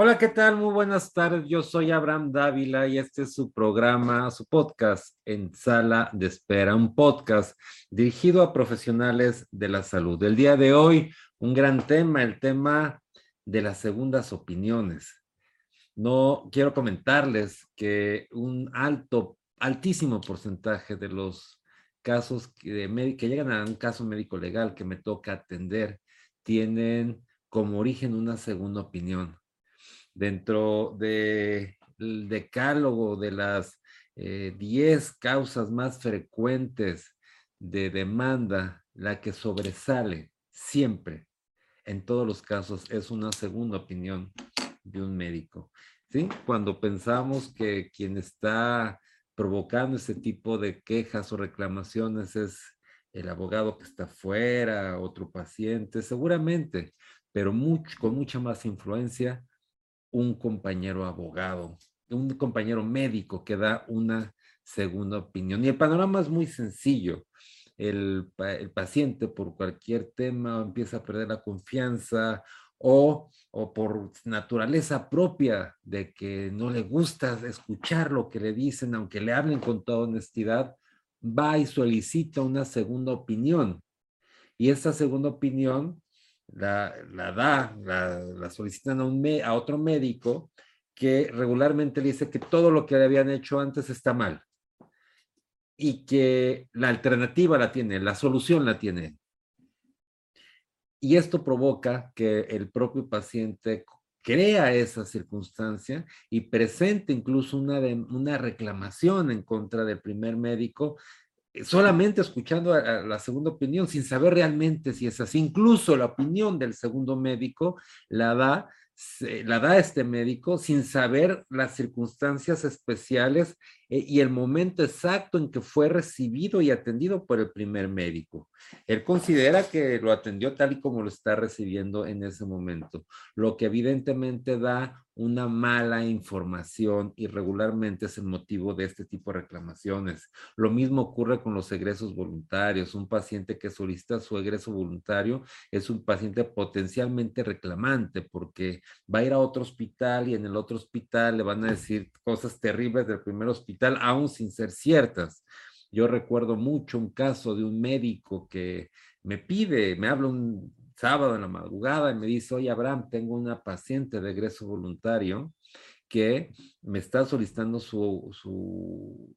Hola, ¿qué tal? Muy buenas tardes. Yo soy Abraham Dávila y este es su programa, su podcast en Sala de Espera, un podcast dirigido a profesionales de la salud. El día de hoy, un gran tema, el tema de las segundas opiniones. No quiero comentarles que un alto, altísimo porcentaje de los casos que, que llegan a un caso médico legal que me toca atender tienen como origen una segunda opinión dentro del decálogo de las 10 eh, causas más frecuentes de demanda, la que sobresale siempre, en todos los casos, es una segunda opinión de un médico. ¿sí? Cuando pensamos que quien está provocando ese tipo de quejas o reclamaciones es el abogado que está fuera, otro paciente, seguramente, pero con mucha más influencia un compañero abogado, un compañero médico que da una segunda opinión. Y el panorama es muy sencillo. El, paciente por cualquier tema empieza a perder la confianza o, o, por naturaleza propia de que no le gusta escuchar lo que le dicen, aunque le hablen con toda honestidad, va y solicita una segunda opinión. Y esa segunda opinión la, da, la, solicitan a, un a otro médico que regularmente dice que todo lo que le habían hecho antes está mal y que la alternativa la tiene, la solución la tiene. Y esto provoca que el propio paciente crea esa circunstancia y presente incluso una, una reclamación en contra del primer médico solamente escuchando a, la segunda opinión sin saber realmente si es así. Incluso la opinión del segundo médico la da, la da este médico sin saber las circunstancias especiales y el momento exacto en que fue recibido y atendido por el primer médico. Él considera que lo atendió tal y como lo está recibiendo en ese momento, lo que evidentemente da una mala información y regularmente es el motivo de este tipo de reclamaciones. Lo mismo ocurre con los egresos voluntarios. Un paciente que solicita su egreso voluntario es un paciente potencialmente reclamante porque va a ir a otro hospital y en el otro hospital le van a decir cosas terribles del primer hospital, aún sin ser ciertas. Yo recuerdo mucho un caso de un médico que me pide, me habla un sábado en la madrugada y me dice, oye Abraham, tengo una paciente de egreso voluntario que me está solicitando su, su,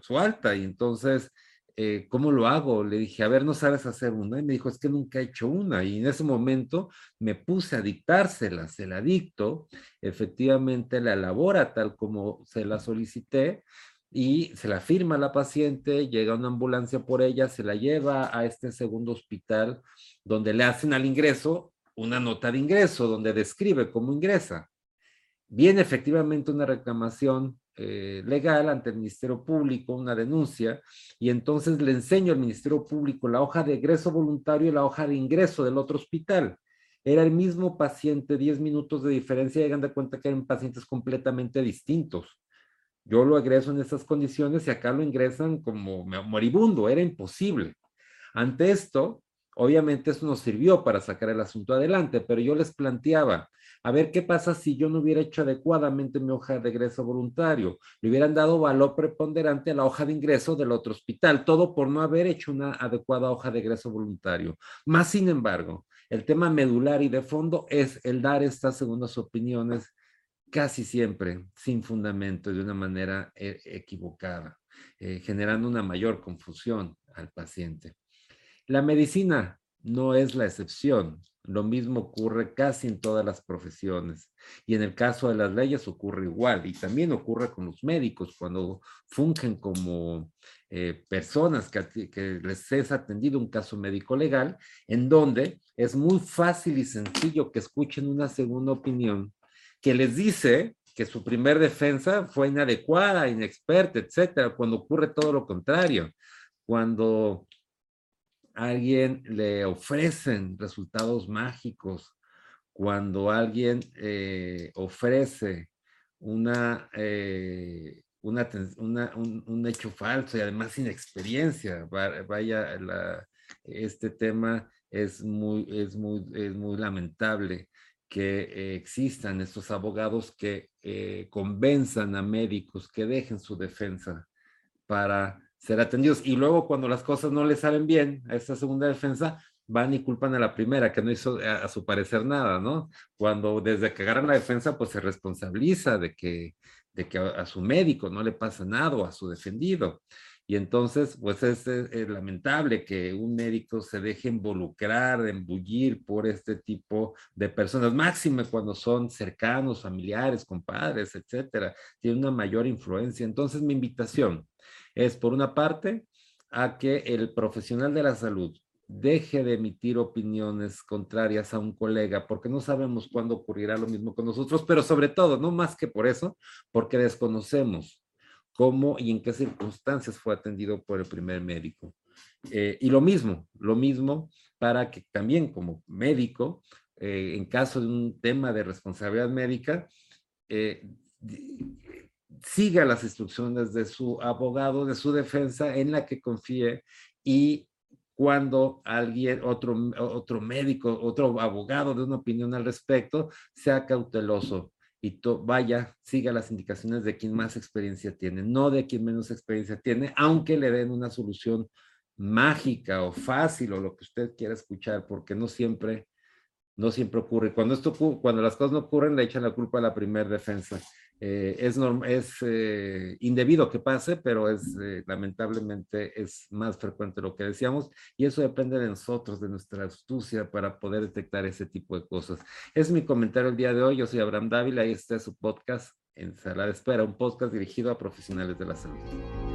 su, alta y entonces, eh, ¿cómo lo hago? Le dije, a ver, ¿no sabes hacer una? Y me dijo, es que nunca he hecho una. Y en ese momento me puse a dictársela, se la dicto, efectivamente la elabora tal como se la solicité, y se la firma la paciente, llega una ambulancia por ella, se la lleva a este segundo hospital donde le hacen al ingreso una nota de ingreso donde describe cómo ingresa. Viene efectivamente una reclamación eh, legal ante el Ministerio Público, una denuncia, y entonces le enseño al Ministerio Público la hoja de egreso voluntario y la hoja de ingreso del otro hospital. Era el mismo paciente, 10 minutos de diferencia, llegan de cuenta que eran pacientes completamente distintos. Yo lo egreso en esas condiciones y acá lo ingresan como moribundo, era imposible. Ante esto, obviamente eso nos sirvió para sacar el asunto adelante, pero yo les planteaba, a ver qué pasa si yo no hubiera hecho adecuadamente mi hoja de ingreso voluntario, le hubieran dado valor preponderante a la hoja de ingreso del otro hospital, todo por no haber hecho una adecuada hoja de ingreso voluntario. Más sin embargo, el tema medular y de fondo es el dar estas segundas opiniones casi siempre sin fundamento, de una manera eh, equivocada, eh, generando una mayor confusión al paciente. La medicina no es la excepción. Lo mismo ocurre casi en todas las profesiones. Y en el caso de las leyes ocurre igual. Y también ocurre con los médicos cuando fungen como eh, personas que, que, les es atendido un caso médico legal, en donde es muy fácil y sencillo que escuchen una segunda opinión que les dice que su primer defensa fue inadecuada, inexperta, etcétera, cuando ocurre todo lo contrario. Cuando alguien le ofrecen resultados mágicos, cuando alguien eh, ofrece una, eh, una, un, hecho falso y además sin experiencia, vaya, este tema es muy, es muy, es muy lamentable que existan estos abogados que eh, convenzan a médicos que dejen su defensa para ser atendidos. Y luego cuando las cosas no les salen bien a esta segunda defensa, van y culpan a la primera, que no hizo a, su parecer nada, ¿no? Cuando desde que agarran la defensa, pues se responsabiliza de que, de que a, su médico no le pasa nada o a su defendido. Y entonces, pues es, lamentable que un médico se deje involucrar, embullir por este tipo de personas, máxime cuando son cercanos, familiares, compadres, etcétera. Tiene una mayor influencia. Entonces, mi invitación es, por una parte, a que el profesional de la salud deje de emitir opiniones contrarias a un colega, porque no sabemos cuándo ocurrirá lo mismo con nosotros, pero sobre todo, no más que por eso, porque desconocemos cómo y en qué circunstancias fue atendido por el primer médico. Eh, y lo mismo, lo mismo para que también como médico, eh, en caso de un tema de responsabilidad médica, eh, siga las instrucciones de su abogado, de su defensa, en la que confíe y cuando alguien, otro, otro médico, otro abogado de una opinión al respecto, sea cauteloso y vaya, siga las indicaciones de quien más experiencia tiene, no de quien menos experiencia tiene, aunque le den una solución mágica o fácil o lo que usted quiera escuchar, porque no siempre, no siempre ocurre. Cuando, esto, cuando las cosas no ocurren, le echan la culpa a la primera defensa. Eh, es, es eh, indebido que pase, pero es eh, lamentablemente es más frecuente lo que decíamos y eso depende de nosotros, de nuestra astucia para poder detectar ese tipo de cosas. Es mi comentario el día de hoy. Yo soy Abraham Dávila y este es su podcast en Sala de Espera, un podcast dirigido a profesionales de la salud.